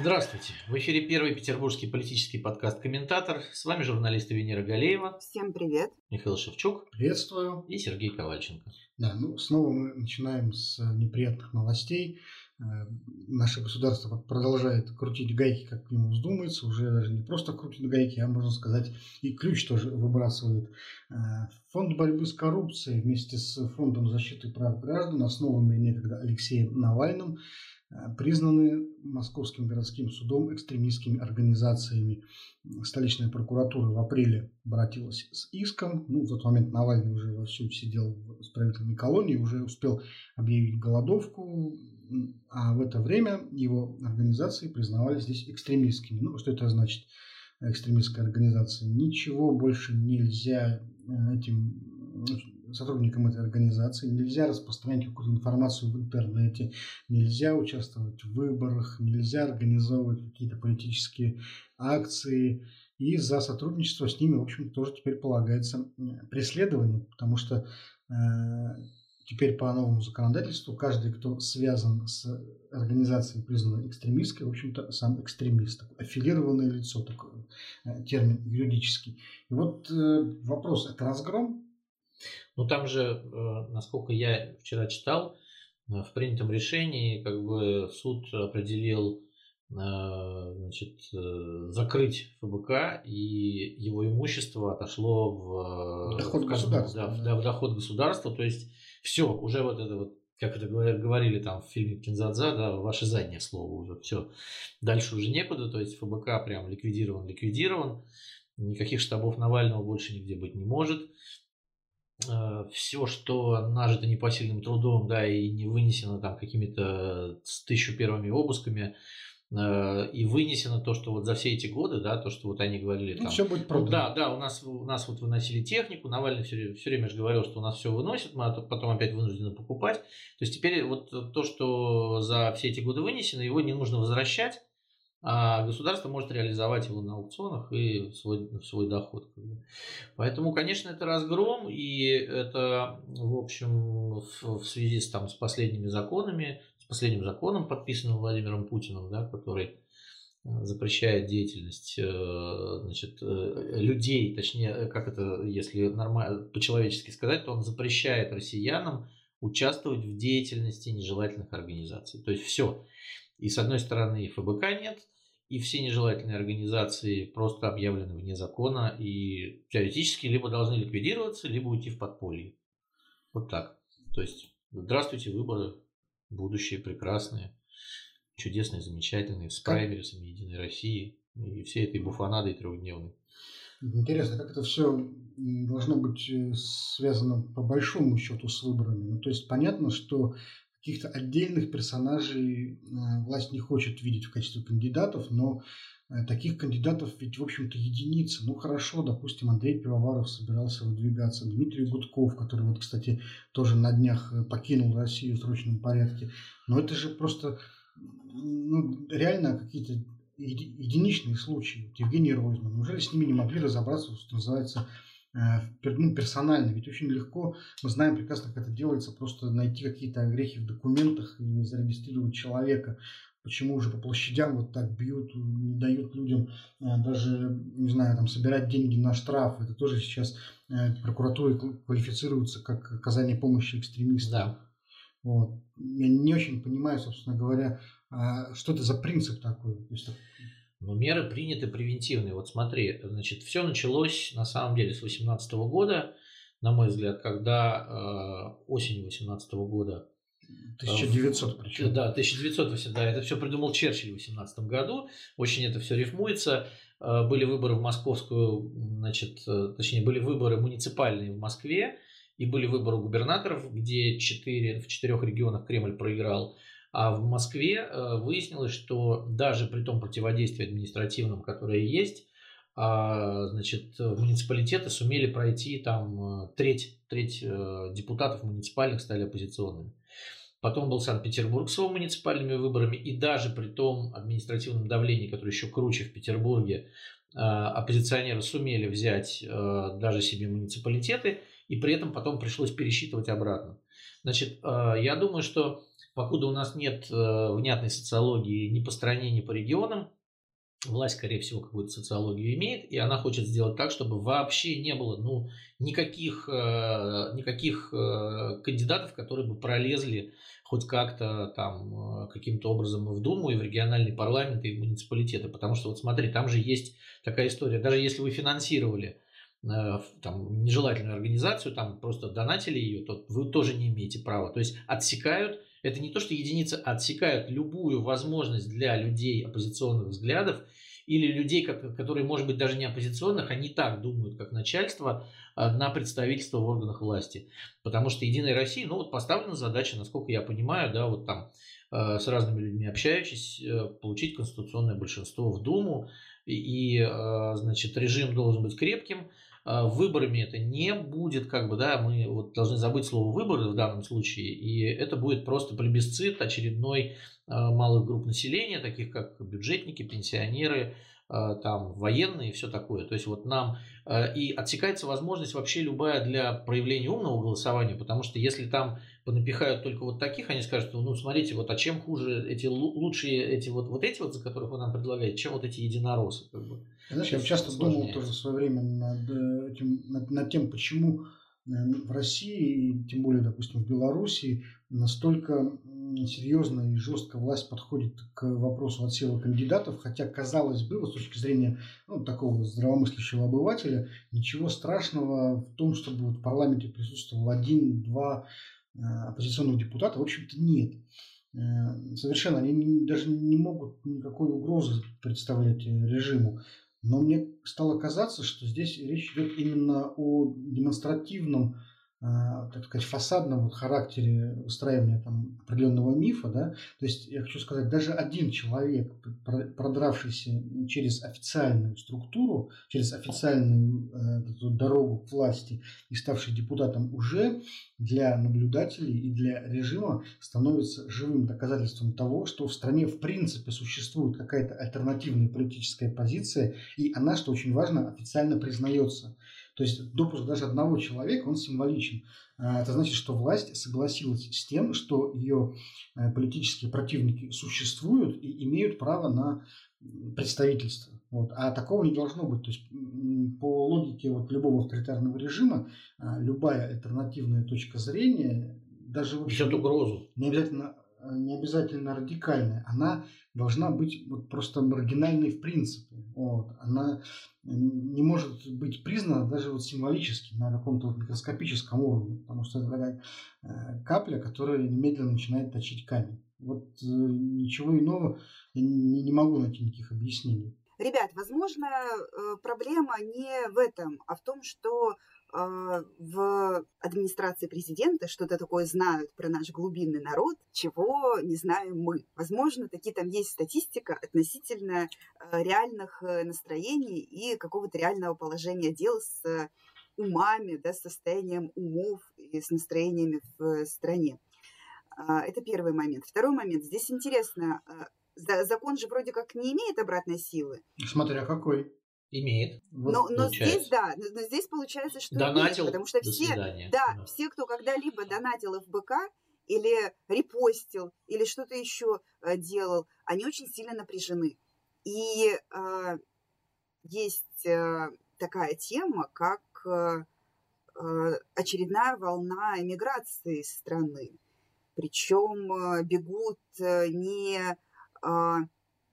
Здравствуйте. В эфире первый петербургский политический подкаст «Комментатор». С вами журналисты Венера Галеева. Всем привет. Михаил Шевчук. Приветствую. И Сергей Ковальченко. Да, ну снова мы начинаем с неприятных новостей. Э, наше государство продолжает крутить гайки, как ему вздумается. Уже даже не просто крутит гайки, а можно сказать и ключ тоже выбрасывает. Э, Фонд борьбы с коррупцией вместе с Фондом защиты прав граждан, основанный некогда Алексеем Навальным, Э, признаны Московским городским судом экстремистскими организациями. Столичная прокуратура в апреле обратилась с иском. Ну, в тот момент Навальный уже вовсю сидел в исправительной колонии, уже успел объявить голодовку, а в это время его организации признавались здесь экстремистскими. Ну, что это значит, экстремистская организация? Ничего больше нельзя э, этим сотрудникам этой организации, нельзя распространять какую-то информацию в интернете, нельзя участвовать в выборах, нельзя организовывать какие-то политические акции. И за сотрудничество с ними, в общем, тоже теперь полагается преследование, потому что э, теперь по новому законодательству каждый, кто связан с организацией, признанной экстремистской, в общем-то, сам экстремист, аффилированное лицо, такой э, термин юридический. И вот э, вопрос, это разгром ну там же, э, насколько я вчера читал, э, в принятом решении как бы суд определил э, значит, закрыть ФБК, и его имущество отошло в доход, в государства, да, да. В, доход государства. То есть все, уже вот это вот, как это говорили там в фильме Кинзадза, да, ваше заднее слово уже, все. Дальше уже некуда, то есть ФБК прям ликвидирован, ликвидирован. Никаких штабов Навального больше нигде быть не может. Э, все, что нажито непосильным трудом, да, и не вынесено там какими-то с тысячу первыми обысками, э, и вынесено то, что вот за все эти годы, да, то, что вот они говорили ну, там. Ну, все будет продано. Да, да, у нас, у нас вот выносили технику, Навальный все, все время же говорил, что у нас все выносят, мы потом опять вынуждены покупать. То есть теперь вот то, что за все эти годы вынесено, его не нужно возвращать, а государство может реализовать его на аукционах и свой, свой доход. Поэтому, конечно, это разгром, и это, в общем, в, в связи с, там, с последними законами, с последним законом, подписанным Владимиром Путиным, да, который э, запрещает деятельность э, значит, э, людей, точнее, как это, если нормально, по-человечески сказать, то он запрещает россиянам участвовать в деятельности нежелательных организаций. То есть все. И с одной стороны ФБК нет, и все нежелательные организации просто объявлены вне закона и теоретически либо должны ликвидироваться, либо уйти в подполье. Вот так. То есть, здравствуйте, выборы, будущие прекрасные, чудесные, замечательные, с праймерисами Единой России и всей этой буфанадой трехдневной. Интересно, как это все должно быть э, связано по большому счету с выборами. Ну, то есть понятно, что каких-то отдельных персонажей э, власть не хочет видеть в качестве кандидатов, но э, таких кандидатов ведь, в общем-то, единицы. Ну, хорошо, допустим, Андрей Пивоваров собирался выдвигаться, Дмитрий Гудков, который, вот, кстати, тоже на днях э, покинул Россию в срочном порядке. Но это же просто ну, реально какие-то единичные случаи. Евгений Ройзман. Неужели с ними не могли разобраться, что называется, ну, персонально. Ведь очень легко, мы знаем прекрасно, как это делается, просто найти какие-то грехи в документах и не зарегистрировать человека. Почему уже по площадям вот так бьют, не дают людям э, даже, не знаю, там, собирать деньги на штраф. Это тоже сейчас э, прокуратурой квалифицируется как оказание помощи экстремистам. Да. Вот. Я не очень понимаю, собственно говоря, а что это за принцип такой. То есть, но меры приняты превентивные. Вот смотри, значит, все началось на самом деле с 2018 года, на мой взгляд, когда э, осенью 2018 года 1900 э, причем. Да, 1900, да, это все придумал Черчилль в 18 году, очень это все рифмуется. Э, были выборы в московскую, значит, э, точнее, были выборы муниципальные в Москве, и были выборы губернаторов, где 4, в четырех регионах Кремль проиграл. А в Москве э, выяснилось, что даже при том противодействии административном, которое есть, а, значит, муниципалитеты сумели пройти там э, треть, треть э, депутатов муниципальных стали оппозиционными. Потом был Санкт-Петербург с его муниципальными выборами, и даже при том административном давлении, которое еще круче в Петербурге, оппозиционеры сумели взять даже себе муниципалитеты, и при этом потом пришлось пересчитывать обратно. Значит, я думаю, что покуда у нас нет э, внятной социологии ни по стране, ни по регионам, власть, скорее всего, какую-то социологию имеет, и она хочет сделать так, чтобы вообще не было ну, никаких, э, никаких э, кандидатов, которые бы пролезли хоть как-то там каким-то образом в Думу, и в региональный парламент, и в муниципалитеты. Потому что вот смотри, там же есть такая история. Даже если вы финансировали там, нежелательную организацию, там просто донатили ее, то вы тоже не имеете права. То есть отсекают это не то, что единицы отсекают любую возможность для людей оппозиционных взглядов или людей, которые, может быть, даже не оппозиционных, они так думают, как начальство, а, на представительство в органах власти. Потому что Единая Россия, ну вот поставлена задача, насколько я понимаю, да, вот там а, с разными людьми общающись, э, получить конституционное большинство в Думу, и, а, значит, режим должен быть крепким, выборами это не будет, как бы, да, мы вот должны забыть слово выборы в данном случае, и это будет просто плебисцит очередной а, малых групп населения, таких как бюджетники, пенсионеры, а, там военные и все такое. То есть вот нам и отсекается возможность вообще любая для проявления умного голосования, потому что если там понапихают только вот таких, они скажут, ну смотрите, вот а чем хуже эти лучшие эти вот вот эти вот, за которых вы нам предлагаете, чем вот эти единороссы, как бы. Знаешь, я часто думал тоже в свое время над, э, этим, над, над тем, почему э, в России, и тем более, допустим, в Белоруссии, настолько серьезно и жестко власть подходит к вопросу отсева кандидатов, хотя, казалось бы, с точки зрения ну, такого здравомыслящего обывателя, ничего страшного в том, чтобы в парламенте присутствовал один-два э, оппозиционных депутата, в общем-то, нет. Совершенно они даже не могут никакой угрозы представлять режиму. Но мне стало казаться, что здесь речь идет именно о демонстративном так сказать, фасадном вот характере выстраивания там, определенного мифа, да, то есть я хочу сказать, даже один человек, продравшийся через официальную структуру, через официальную э, дорогу к власти и ставший депутатом, уже для наблюдателей и для режима становится живым доказательством того, что в стране в принципе существует какая-то альтернативная политическая позиция, и она, что очень важно, официально признается. То есть допуск даже одного человека, он символичен. А, это значит, что власть согласилась с тем, что ее э, политические противники существуют и имеют право на представительство. Вот. А такого не должно быть. То есть по логике вот любого авторитарного режима а, любая альтернативная точка зрения даже несет угрозу. Не обязательно Э, не обязательно радикальная, она должна быть вот просто маргинальной в принципе. Вот. Она не может быть признана даже вот символически на каком-то вот микроскопическом уровне, потому что это такая э, капля, которая немедленно начинает точить камень. Вот э, ничего иного я не, не могу найти никаких объяснений. Ребят, возможно, проблема не в этом, а в том, что в администрации президента что-то такое знают про наш глубинный народ, чего не знаем мы. Возможно, такие там есть статистика относительно а, реальных э, настроений и какого-то реального положения дел с умами, да, с состоянием умов и с настроениями в стране. А, это первый момент. Второй момент. Здесь интересно, закон же вроде как не имеет обратной силы. Смотря какой. Имеет. Но, но здесь, да, но здесь получается, что Донатил, имеет, потому что все, да, да, все, кто когда-либо донатил ФБК или репостил, или что-то еще э, делал, они очень сильно напряжены. И э, есть э, такая тема, как э, э очередная волна эмиграции страны. Причем э, бегут не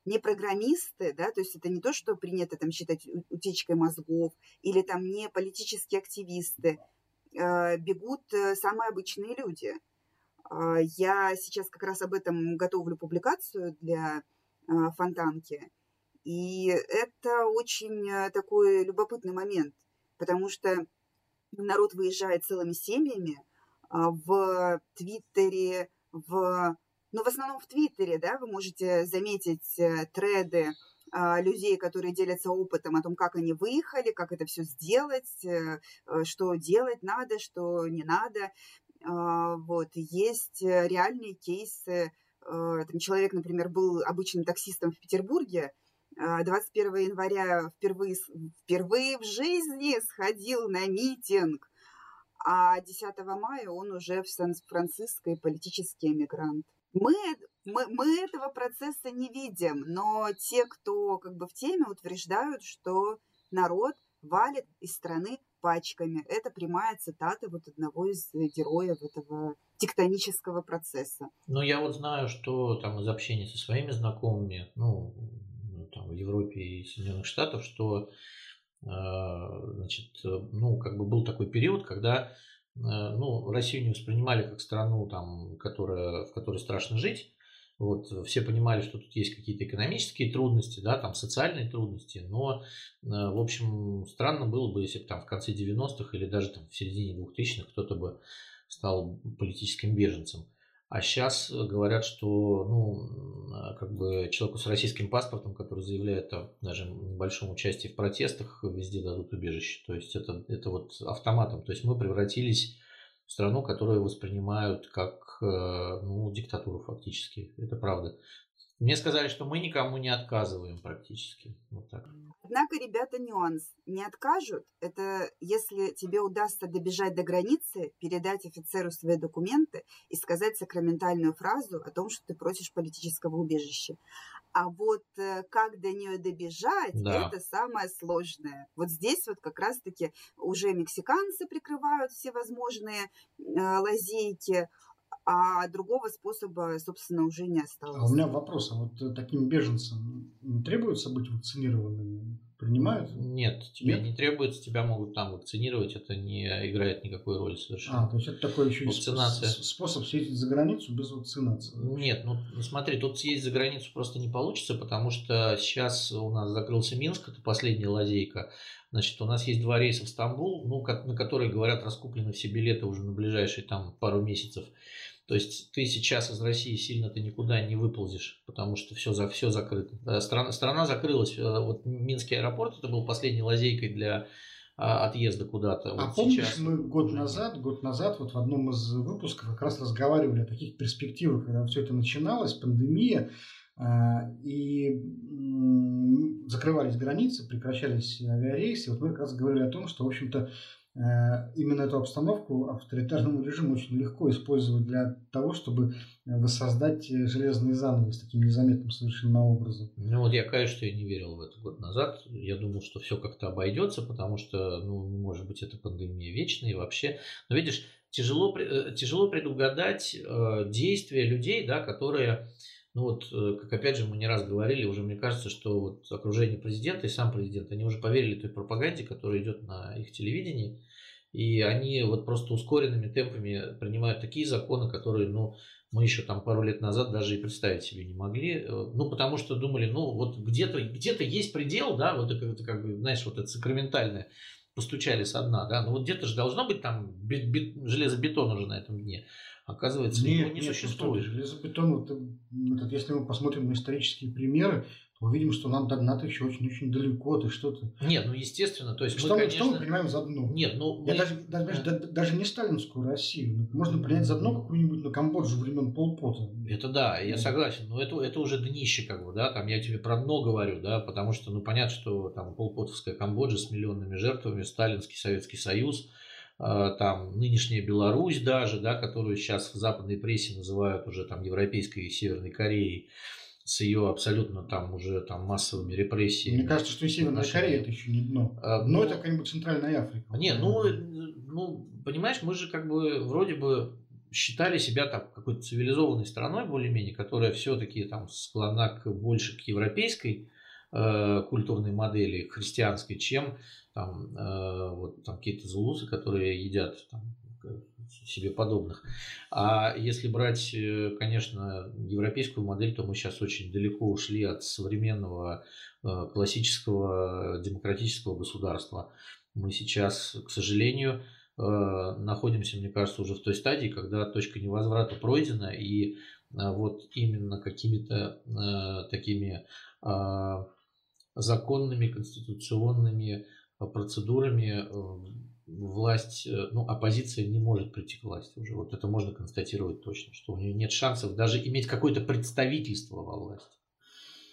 не программисты, да, то есть это не то, что принято там считать утечкой мозгов, или там не политические активисты, э, бегут э, самые обычные люди. Э, я сейчас как раз об этом готовлю публикацию для Фонтанки, и это очень такой любопытный момент, потому что народ выезжает целыми семьями в Твиттере, в но в основном в Твиттере, да, вы можете заметить э, треды а, людей, которые делятся опытом о том, как они выехали, как это все сделать, э, э, что делать надо, что не надо. А, вот. Есть реальные кейсы. Там человек, например, был обычным таксистом в Петербурге, 21 а, января впервые, впервые в жизни сходил на митинг, а 10 мая он уже в Сан-Франциско и политический эмигрант. Мы, мы, мы этого процесса не видим, но те, кто как бы в теме, утверждают, что народ валит из страны пачками. Это прямая цитата вот одного из героев этого тектонического процесса. Ну, я вот знаю, что там из общения со своими знакомыми, ну, там, в Европе и Соединенных Штатах, что а, значит, ну, как бы был такой период, когда ну, Россию не воспринимали как страну, там, которая, в которой страшно жить. Вот, все понимали, что тут есть какие-то экономические трудности, да, там социальные трудности, но, а, в общем, странно было бы, если бы там в конце 90-х или даже там в середине 2000-х кто-то бы стал политическим беженцем. А сейчас говорят, что ну, как бы человеку с российским паспортом, который заявляет о даже небольшом участии в протестах, везде дадут убежище. То есть это, это вот автоматом. То есть мы превратились страну, которую воспринимают как э, ну, диктатуру фактически. Это правда. Мне сказали, что мы никому не отказываем практически. Вот так. Однако, ребята, нюанс. Не откажут. Это если тебе удастся добежать до границы, передать офицеру свои документы и сказать сакраментальную фразу о том, что ты просишь политического убежища. А вот э, как до нее добежать, да. это самое сложное. Вот здесь вот как раз-таки уже мексиканцы прикрывают все возможные э, лазейки, а другого способа, собственно, уже не осталось. А у меня вопрос, а вот э, таким беженцам не требуется быть вакцинированными? Принимают? Нет, тебе Нет? не требуется, тебя могут там вакцинировать, это не играет никакой роли совершенно. А, то есть это такой еще Вакцинация. способ съездить за границу без вакцинации? Нет, ну смотри, тут съездить за границу просто не получится, потому что сейчас у нас закрылся Минск, это последняя лазейка. Значит, у нас есть два рейса в Стамбул, ну, на которые, говорят, раскуплены все билеты уже на ближайшие там пару месяцев. То есть ты сейчас из России сильно ты никуда не выползешь, потому что все, за, все закрыто. Страна, страна закрылась. Э, вот Минский аэропорт это был последней лазейкой для а, отъезда куда-то. А вот помнишь, сейчас мы год назад, год назад вот в одном из выпусков как раз разговаривали о таких перспективах, когда все это начиналось, пандемия, а, и закрывались границы, прекращались авиарейсы. Вот мы как раз говорили о том, что, в общем-то, Э, именно эту обстановку авторитарному режиму очень легко использовать для того, чтобы воссоздать э, железные занавес таким незаметным совершенно образом. Ну вот я, конечно, я не верил в это год назад. Я думал, что все как-то обойдется, потому что, ну, может быть, эта пандемия вечная и вообще. Но видишь, тяжело, э, тяжело предугадать действия людей, да, которые ну вот, как опять же мы не раз говорили, уже мне кажется, что вот окружение президента и сам президент, они уже поверили той пропаганде, которая идет на их телевидении, и они вот просто ускоренными темпами принимают такие законы, которые, ну, мы еще там пару лет назад даже и представить себе не могли. Э, ну, потому что думали, ну, вот где-то где есть предел, да, вот это как бы, знаешь, вот это сакраментальное, постучали со дна, да, ну вот где-то же должно быть там бит, бит, железобетон уже на этом дне. Оказывается, нет, его не нет, существует. Железобетон, вот, этот, если мы посмотрим на исторические примеры, увидим, что нам до дна еще очень-очень далеко, ты что-то... Нет, ну естественно, то есть что мы, конечно... Что мы понимаем за дно? Нет, ну... Я мы... даже, даже, даже, даже не сталинскую Россию. Ну, можно принять за дно какую-нибудь на Камбоджу времен Полпота. Это да, я согласен, но это, это уже днище, как бы, да, там я тебе про дно говорю, да, потому что, ну, понятно, что там Полпотовская Камбоджа с миллионными жертвами, Сталинский Советский Союз, а, там нынешняя Беларусь даже, да, которую сейчас в западной прессе называют уже там Европейской и Северной Кореей, с ее абсолютно там уже там массовыми репрессиями. Мне кажется, что и Северная Корея это еще не дно. А, дно ну, это какая-нибудь Центральная Африка. Не, ну, ну, понимаешь, мы же как бы вроде бы считали себя там какой-то цивилизованной страной более-менее, которая все-таки там склонна к, больше к европейской э, культурной модели, христианской, чем там, э, вот, там какие-то зулусы, которые едят там, себе подобных. А если брать, э, конечно, европейскую модель, то мы сейчас очень далеко ушли от современного э, классического демократического государства. Мы сейчас, к сожалению, э, находимся, мне кажется, уже в той стадии, когда точка невозврата пройдена, и вот именно какими-то такими законными, конституционными процедурами власть, э, ну, оппозиция не может прийти к власти уже. Вот это можно констатировать точно, что у нее нет шансов даже иметь какое-то представительство во власти.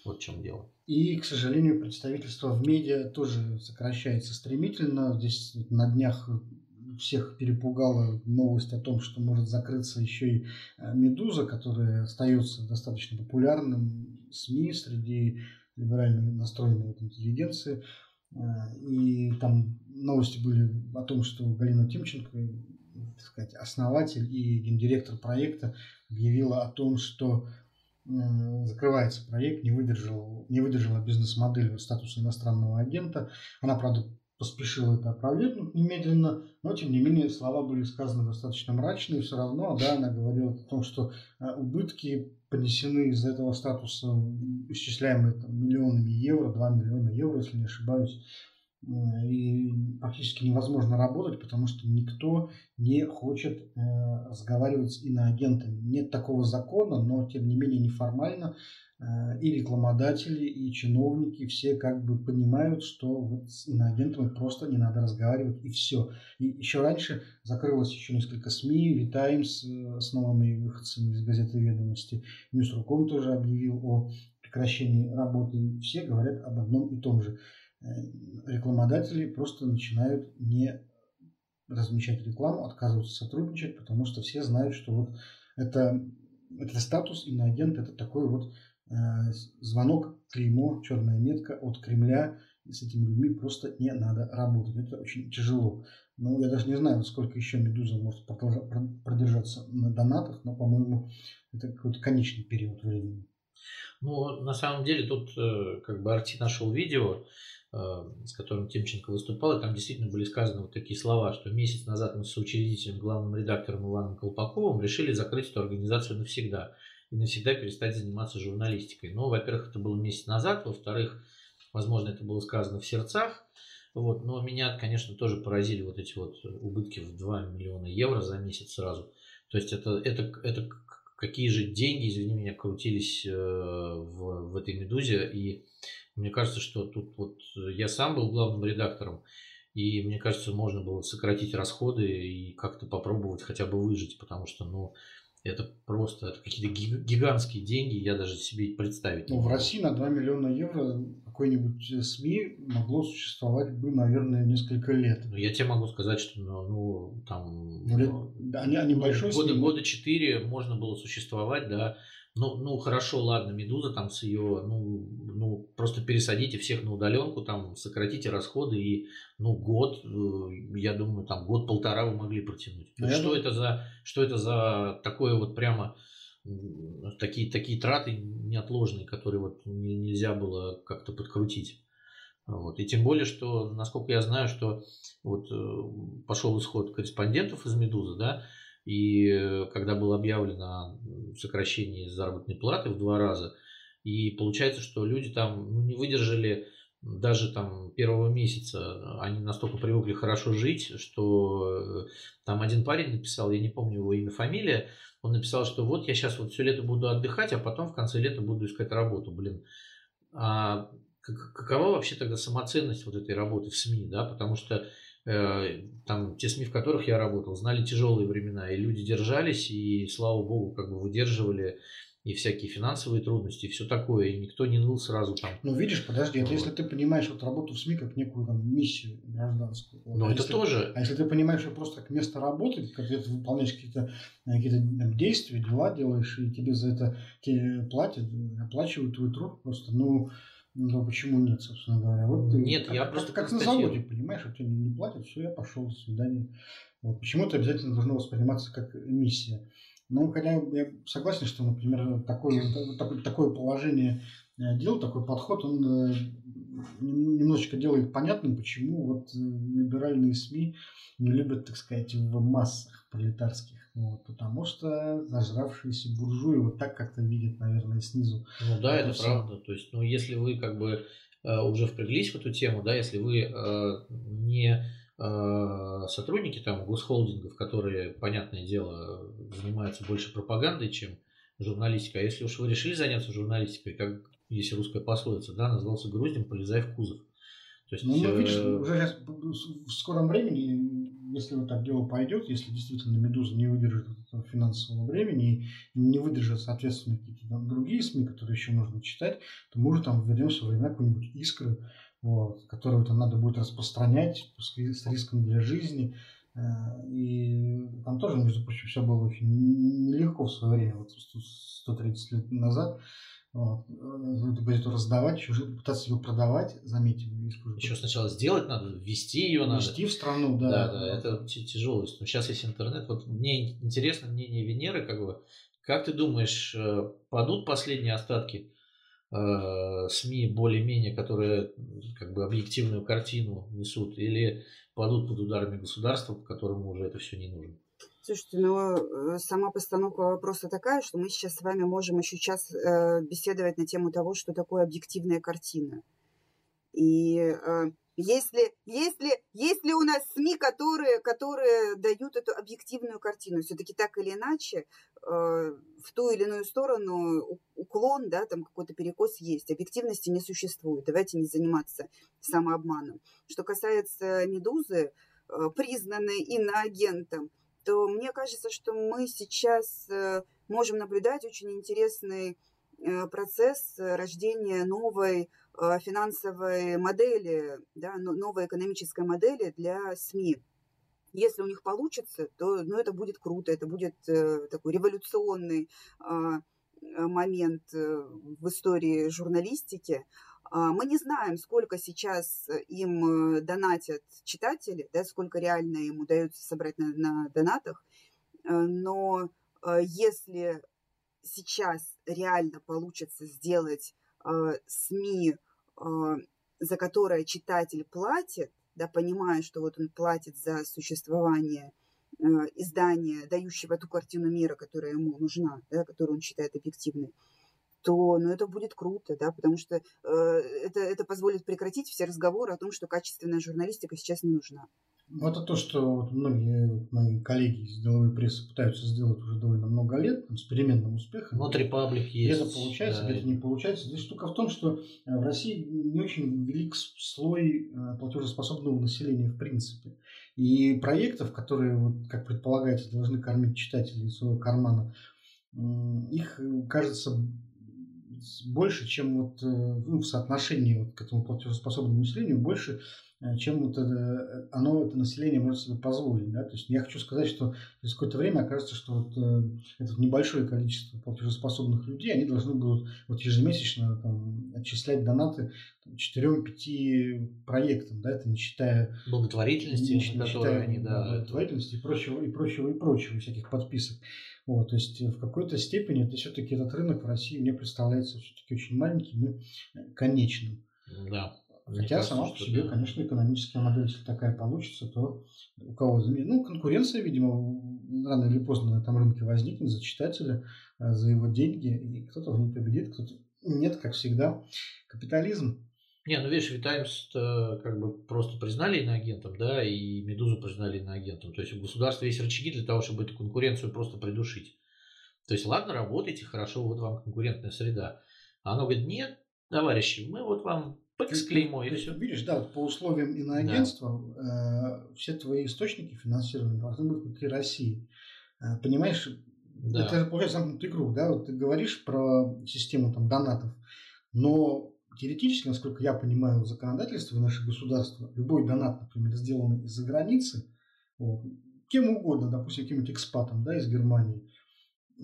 Вот в чем дело. И, к сожалению, представительство в медиа тоже сокращается стремительно. Здесь на днях всех перепугала новость о том, что может закрыться еще и э, «Медуза», которая остается достаточно популярным СМИ среди либерально настроенной интеллигенции. Э, и там новости были о том, что Галина Тимченко, так сказать, основатель и гендиректор проекта, объявила о том, что закрывается проект, не, выдержал, не выдержала бизнес-модель статуса иностранного агента. Она, правда, поспешила это опровергнуть немедленно, но тем не менее слова были сказаны достаточно мрачные, все равно, да, она говорила о том, что э, убытки понесены из этого статуса, исчисляемые там, миллионами евро, 2 миллиона евро, если не ошибаюсь, и практически невозможно работать, потому что никто не хочет э, разговаривать с иноагентами. Нет такого закона, но тем не менее неформально Э, и рекламодатели, и чиновники все как бы понимают, что вот с иноагентами просто не надо разговаривать, и все. И еще раньше закрылось еще несколько СМИ, Витаймс, э, основанные выходцами из газеты «Ведомости», Ньюсруком тоже объявил о прекращении работы. Все говорят об одном и том же. Э, рекламодатели просто начинают не размещать рекламу, отказываются сотрудничать, потому что все знают, что вот это, это статус иноагент, это такой вот Э, звонок, клеймо, черная метка от Кремля. И с этими людьми просто не надо работать. Это очень тяжело. Ну, я даже не знаю, сколько еще «Медуза» может продержаться на донатах, но, по-моему, это какой-то конечный период времени. Ну, на самом деле, тут э, как бы Арти нашел видео, э, с которым Тимченко выступал, и там действительно были сказаны вот такие слова, что месяц назад мы с соучредителем, главным редактором Иваном Колпаковым решили закрыть эту организацию навсегда и навсегда перестать заниматься журналистикой. Но, во-первых, это было месяц назад, во-вторых, возможно, это было сказано в сердцах. Вот, но меня, конечно, тоже поразили вот эти вот убытки в 2 миллиона евро за месяц сразу. То есть это, это, это какие же деньги, извини меня, крутились э, в, в этой «Медузе». И мне кажется, что тут вот я сам был главным редактором, и мне кажется, можно было сократить расходы и как-то попробовать хотя бы выжить, потому что, ну, это просто это какие-то гигантские деньги, я даже себе представить ну, не могу. В России на 2 миллиона евро какой-нибудь э, СМИ могло существовать бы, наверное, несколько лет. Ну, я тебе могу сказать, что ну, ну там ну, лет, они, они большой года, СМИ. года 4 можно было существовать, да, ну, ну хорошо, ладно, Медуза там с ее, ну, ну, просто пересадите всех на удаленку, там, сократите расходы и, ну, год, э, я думаю, там, год-полтора вы могли протянуть. Ну, что думаю... это за, что это за такое вот прямо, такие, такие траты неотложные, которые вот нельзя было как-то подкрутить. Вот. И тем более, что, насколько я знаю, что вот э, пошел исход корреспондентов из «Медузы», да, и э, когда было объявлено сокращение заработной платы в два раза, и получается, что люди там ну, не выдержали даже там первого месяца, они настолько привыкли хорошо жить, что э, там один парень написал, я не помню его имя, фамилия, он написал, что вот я сейчас вот все лето буду отдыхать, а потом в конце лета буду искать работу. Блин, а какова вообще тогда самоценность вот этой работы в СМИ, да, потому что Э, там те СМИ, в которых я работал, знали тяжелые времена, и люди держались, и, слава богу, как бы выдерживали и всякие финансовые трудности, и все такое, и никто не ныл сразу там. Ну, видишь, подожди, вот. это если ты понимаешь вот работу в СМИ как некую там миссию гражданскую. Вот. Ну, а это если, тоже. А если ты понимаешь ее просто как место работы, как ты выполняешь какие-то какие там, действия, дела делаешь, и тебе за это тебе платят, оплачивают твой труд просто, ну, ну, почему нет, собственно говоря? Вот нет, как, я просто... Как на заводе, понимаешь, вот тебе не платят, все, я пошел, до свидания. Вот. Почему это обязательно должно восприниматься как миссия? Ну, хотя я согласен, что, например, такое, такое, такое положение э, дел, такой подход, он э, немножечко делает понятным, почему вот э, либеральные СМИ не любят, так сказать, в массах пролетарских. Вот, потому что зажравшиеся буржуи вот так как-то видят, наверное, снизу. Ну да, это, это правда. То есть, ну, если вы как бы э, уже впряглись в эту тему, да, если вы э, не э, сотрудники там госхолдингов, которые, понятное дело, занимаются больше пропагандой, чем журналистикой, а если уж вы решили заняться журналистикой, как если русская пословица, да, назвался груздем, полезай в кузов. То есть, ну, ну, видишь, уже сейчас в скором времени если вот так дело пойдет, если действительно «Медуза» не выдержит этого финансового времени и не выдержит, соответственно, какие-то там другие СМИ, которые еще можно читать, то мы уже там вернемся во времена какой-нибудь «Искры», вот, которую там надо будет распространять с риском для жизни. И там тоже, между прочим, все было очень нелегко в свое время, вот 130 лет назад. Вот. Эту газету раздавать, еще пытаться ее продавать, заметьте. Еще сначала сделать надо, ввести ее надо. Ввести в страну, да. Да, да, это тяжело. Но сейчас есть интернет. Вот мне интересно мнение Венеры, как бы. Как ты думаешь, э, падут последние остатки э, СМИ более-менее, которые как бы объективную картину несут, или падут под ударами государства, которому уже это все не нужно? Слушайте, ну, э, сама постановка вопроса такая, что мы сейчас с вами можем еще час э, беседовать на тему того, что такое объективная картина. И э, если, если, если у нас СМИ, которые, которые дают эту объективную картину, все-таки так или иначе, э, в ту или иную сторону уклон, да, там какой-то перекос есть. Объективности не существует. Давайте не заниматься самообманом. Что касается «Медузы», э, признанной иноагентом, то мне кажется, что мы сейчас э, можем наблюдать очень интересный э, процесс рождения новой э, финансовой модели, да, новой экономической модели для СМИ. Если у них получится, то ну, это будет круто, это будет такой революционный а, момент в истории журналистики. А, мы не знаем, сколько сейчас э, им э, донатят читатели, да, сколько реально им удается собрать на, на донатах, э, но если сейчас реально получится сделать СМИ, за которое читатель платит, да, понимая, что вот он платит за существование издания, дающего ту картину мира, которая ему нужна, да, которую он считает объективной, то ну, это будет круто, да, потому что э, это, это позволит прекратить все разговоры о том, что качественная журналистика сейчас не нужна. Ну, это то, что вот многие мои коллеги из деловой прессы пытаются сделать уже довольно много лет, там, с переменным успехом. Вот Репаблик есть. Где-то получается, да. где-то не получается. Здесь штука в том, что э, в России не очень велик слой э, платежеспособного населения в принципе. И проектов, которые, вот, как предполагается, должны кормить читателей из своего кармана, их, кажется, больше, чем вот э, ну, в соотношении вот к этому платежеспособному населению, больше, э, чем вот это, э, оно, это население может себе позволить. Да? То есть я хочу сказать, что через какое-то время окажется, что вот это небольшое количество платежеспособных людей, они должны будут вот ежемесячно там, отчислять донаты 4-5 проектам, да, это не считая благотворительности, не, не считая они, да, благотворительности и прочего, и прочего, и прочего, всяких подписок. Вот, то есть в какой-то степени это все-таки этот рынок в России мне представляется все-таки очень маленьким и конечным. Да. Хотя сама по себе, да. конечно, экономическая модель, если такая получится, то у кого ну, конкуренция, видимо, рано или поздно на этом рынке возникнет за читателя, э, за его деньги, и кто-то в ней победит, кто-то нет, как всегда. Капитализм не, ну видишь, Витаймс как бы просто признали иноагентом, да, и Медузу признали иноагентом. То есть у государства есть рычаги для того, чтобы эту конкуренцию просто придушить. То есть, ладно, работайте, хорошо, вот вам конкурентная среда. А оно говорит, нет, товарищи, мы вот вам пыкс клеймо и все. Видишь, да, вот по условиям иноагентства да. э, все твои источники финансирования должны быть внутри России. Э, понимаешь, да. это получается замкнутый круг, да, вот ты говоришь про систему там донатов, но теоретически, насколько я понимаю законодательство и наше государство, любой донат, например, сделанный из-за границы, вот, кем угодно, допустим, каким-нибудь экспатом да, из Германии,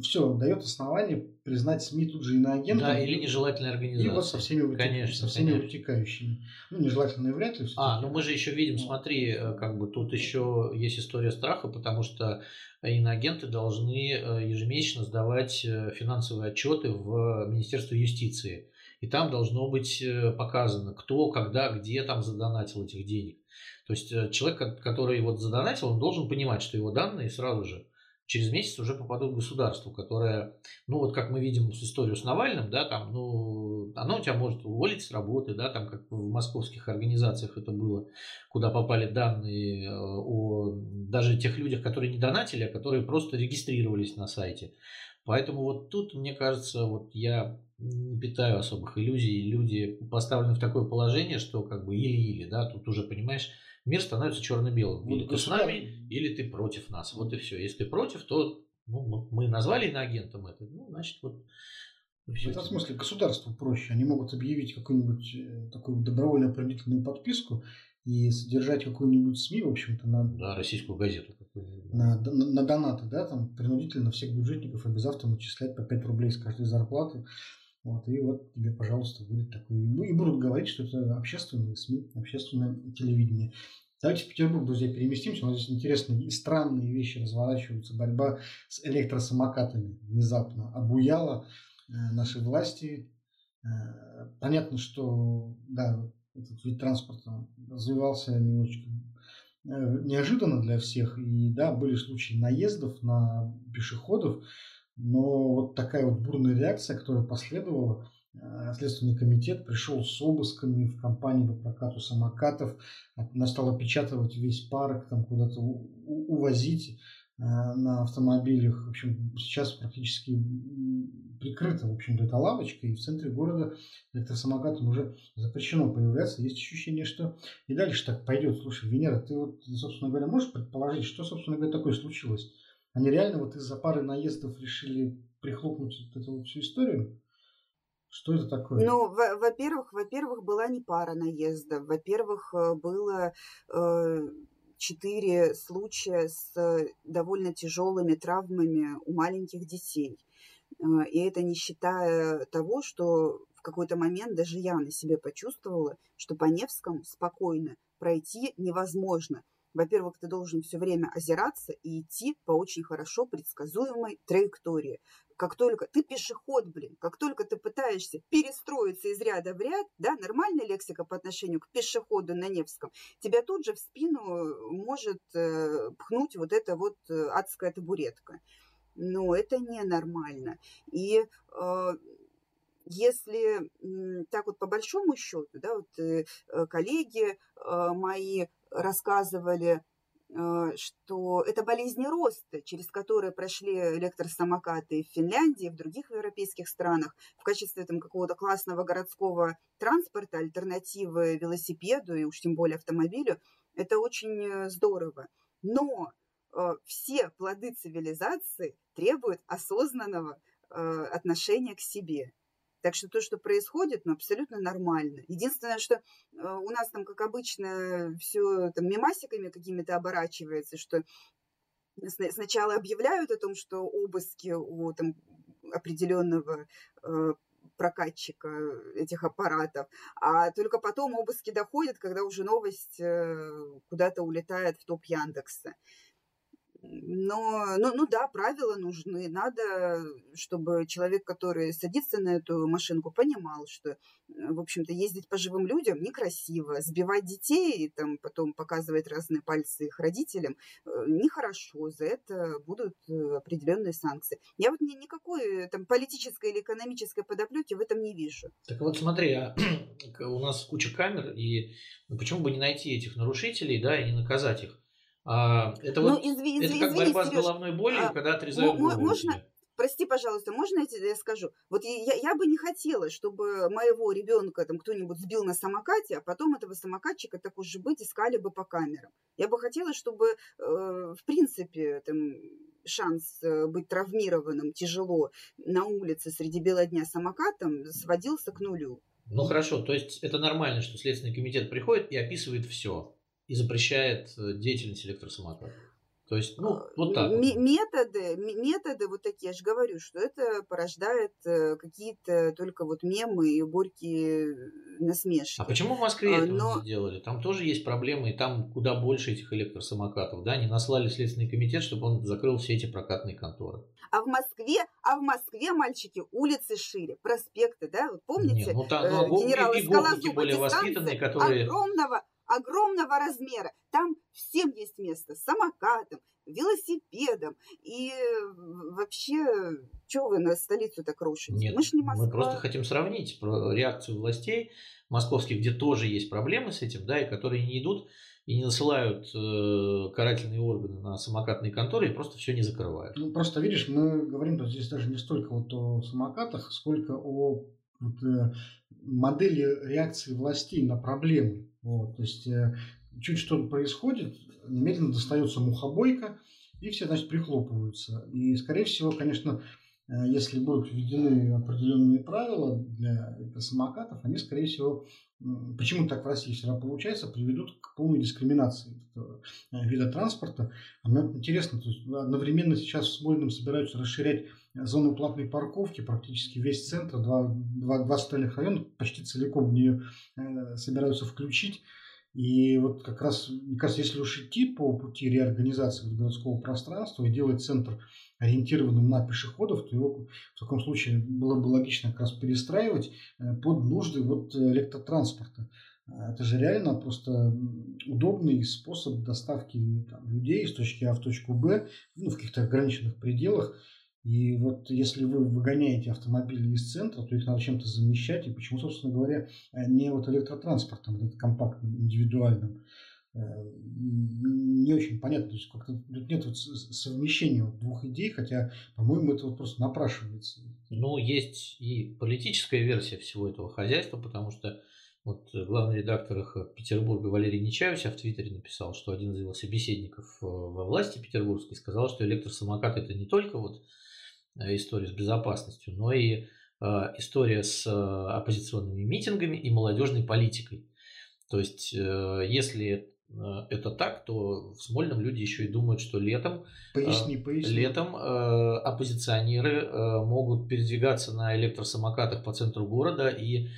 все, дает основание признать СМИ тут же иноагентом. Да, или нежелательной организацией. И вот со всеми, вытек... конечно, со всеми конечно. вытекающими. Ну, нежелательные вряд ли. А, ну мы же еще видим, смотри, э, как бы тут еще есть история страха, потому что иноагенты должны э, ежемесячно сдавать э, финансовые отчеты в Министерство юстиции и там должно быть показано, кто, когда, где там задонатил этих денег. То есть человек, который вот задонатил, он должен понимать, что его данные сразу же через месяц уже попадут государство, которое, ну вот как мы видим с историю с Навальным, да, там, ну, оно у тебя может уволить с работы, да, там, как в московских организациях это было, куда попали данные э, о даже тех людях, которые не донатили, а которые просто регистрировались на сайте. Поэтому вот тут, мне кажется, вот я не питаю особых иллюзий. Люди поставлены в такое положение, что как бы или-или, да, тут уже, понимаешь, мир становится черно-белым. Или ты с нами, или ты против нас. Вот и все. Если ты против, то ну, мы назвали иноагентом это, ну, значит, вот в этом смысле государству проще. Они могут объявить какую-нибудь э, такую добровольную принудительную подписку, и и содержать какую-нибудь СМИ, в общем-то, на... Да, российскую газету На, на, на донаты, да, там принудительно всех бюджетников обязательно начислять по 5 рублей с каждой зарплаты. Вот, и вот тебе, пожалуйста, будет такой. Ну, и будут говорить, что это общественные СМИ, общественное телевидение. Давайте в Петербург, друзья, переместимся. У нас здесь интересные и странные вещи разворачиваются. Борьба с электросамокатами внезапно обуяла э, наши власти. Э, понятно, что да, этот вид транспорта развивался немножечко э, неожиданно для всех. И да, были случаи наездов на пешеходов. Но вот такая вот бурная реакция, которая последовала, э, Следственный комитет пришел с обысками в компании по прокату самокатов, она стала печатать весь парк, там куда-то увозить э, на автомобилях. В общем, сейчас практически прикрыта, в общем-то, эта лавочка, и в центре города электросамокатам уже запрещено появляться. Есть ощущение, что и дальше так пойдет. Слушай, Венера, ты вот, собственно говоря, можешь предположить, что, собственно говоря, такое случилось? Они реально вот из-за пары наездов решили прихлопнуть вот эту всю историю? Что это такое? Ну, во-первых, во-первых, была не пара наездов. Во-первых, э, было э, четыре случая с довольно тяжелыми травмами у маленьких детей. Э, и это не считая того, что в какой-то момент даже я на себе почувствовала, что по Невскому спокойно пройти невозможно. Во-первых, ты должен все время озираться и идти по очень хорошо предсказуемой траектории. Как только ты пешеход, блин, как только ты пытаешься перестроиться из ряда в ряд, да, нормальная лексика по отношению к пешеходу на Невском, тебя тут же в спину может э, пхнуть вот эта вот э, адская табуретка. Но это ненормально. И э, если так вот по большому счету, да, вот э, коллеги э, мои рассказывали, э, что это болезни роста, через которые прошли электросамокаты в Финляндии, в других европейских странах в качестве там, какого-то классного городского транспорта, альтернативы велосипеду и уж тем более автомобилю. Это очень э, здорово. Но э, все плоды цивилизации требуют осознанного отношения к себе. Так что то, что происходит, ну, абсолютно нормально. Единственное, что э, у нас там, как обычно, все там мемасиками какими-то оборачивается, что сначала объявляют о том, что обыски у там, определенного э, прокатчика этих аппаратов, а только потом обыски доходят, когда уже новость э, куда-то улетает в топ Яндекса. Но, ну, ну да, правила нужны. Надо, чтобы человек, который садится на эту машинку, понимал, что, в общем-то, ездить по живым людям некрасиво. Сбивать детей и там потом показывать разные пальцы их родителям э, нехорошо. За это будут э, определенные санкции. Я вот ни, никакой там политической или экономической подоплеки в этом не вижу. Так вот смотри, а у нас куча камер, и ну, почему бы не найти этих нарушителей, да, и не наказать их? А, это ну, вот изви, это как извини, борьба Сереж, с головной болью, а, когда отрезают голову можно, себе. Прости, пожалуйста, можно я тебе скажу? Вот я, я бы не хотела, чтобы моего ребенка там кто-нибудь сбил на самокате, а потом этого самокатчика, так уж быть, искали бы по камерам. Я бы хотела, чтобы, э, в принципе, там, шанс э, быть травмированным тяжело на улице среди бела дня самокатом сводился к нулю. Ну хорошо, то есть это нормально, что Следственный комитет приходит и описывает все и запрещает э, деятельность электросамокатов. То есть, ну, а, вот так. Методы, методы вот такие, я же говорю, что это порождает э, какие-то только вот мемы и горькие насмешки. А почему в Москве а, Но... это сделали? Там тоже есть проблемы, и там куда больше этих электросамокатов, да? Они наслали Следственный комитет, чтобы он закрыл все эти прокатные конторы. А в Москве, а в Москве, мальчики, улицы шире, проспекты, да? Вот помните? Нет, ну там ну, э, генерал и, и более воспитанные, которые... Огромного огромного размера. Там всем есть место. Самокатом, велосипедом. И вообще, что вы на столицу так рушите? Нет, мы же не Москва. Мы просто хотим сравнить реакцию властей московских, где тоже есть проблемы с этим, да, и которые не идут и не насылают э, карательные органы на самокатные конторы и просто все не закрывают. Ну, просто видишь, мы говорим тут здесь даже не столько вот о самокатах, сколько о вот, э, модели реакции властей на проблемы. Вот, то есть э, чуть что происходит, немедленно достается мухобойка, и все, значит, прихлопываются. И, скорее всего, конечно, если будут введены определенные правила для самокатов, они, скорее всего, почему так в России всегда получается, приведут к полной дискриминации этого вида транспорта. А мне интересно, то есть одновременно сейчас в Смольном собираются расширять зону платной парковки, практически весь центр, два, два, два остальных района почти целиком в нее э, собираются включить. И вот как раз, мне кажется, если уж идти по пути реорганизации городского пространства и делать центр ориентированным на пешеходов, то его в таком случае было бы логично как раз перестраивать э, под нужды вот электротранспорта. Это же реально просто удобный способ доставки там, людей с точки А в точку Б ну, в каких-то ограниченных пределах. И вот если вы выгоняете автомобили из центра, то их надо чем-то замещать. И почему, собственно говоря, не вот электротранспортом, вот компактным, индивидуальным. Э, не очень понятно. То есть как-то тут нет вот совмещения вот двух идей, хотя, по-моему, это вот просто напрашивается. Ну, есть и политическая версия всего этого хозяйства, потому что вот главный редактор их Петербурга Валерий Нечаев в Твиттере написал, что один из его собеседников э, во власти петербургской сказал, что электросамокат это не только вот Э, история с безопасностью, но и э, история с оппозиционными митингами и молодежной политикой. То есть, если это так, то в Смольном люди еще и думают, что летом, поясни, поясни. летом оппозиционеры могут передвигаться на электросамокатах по центру города, и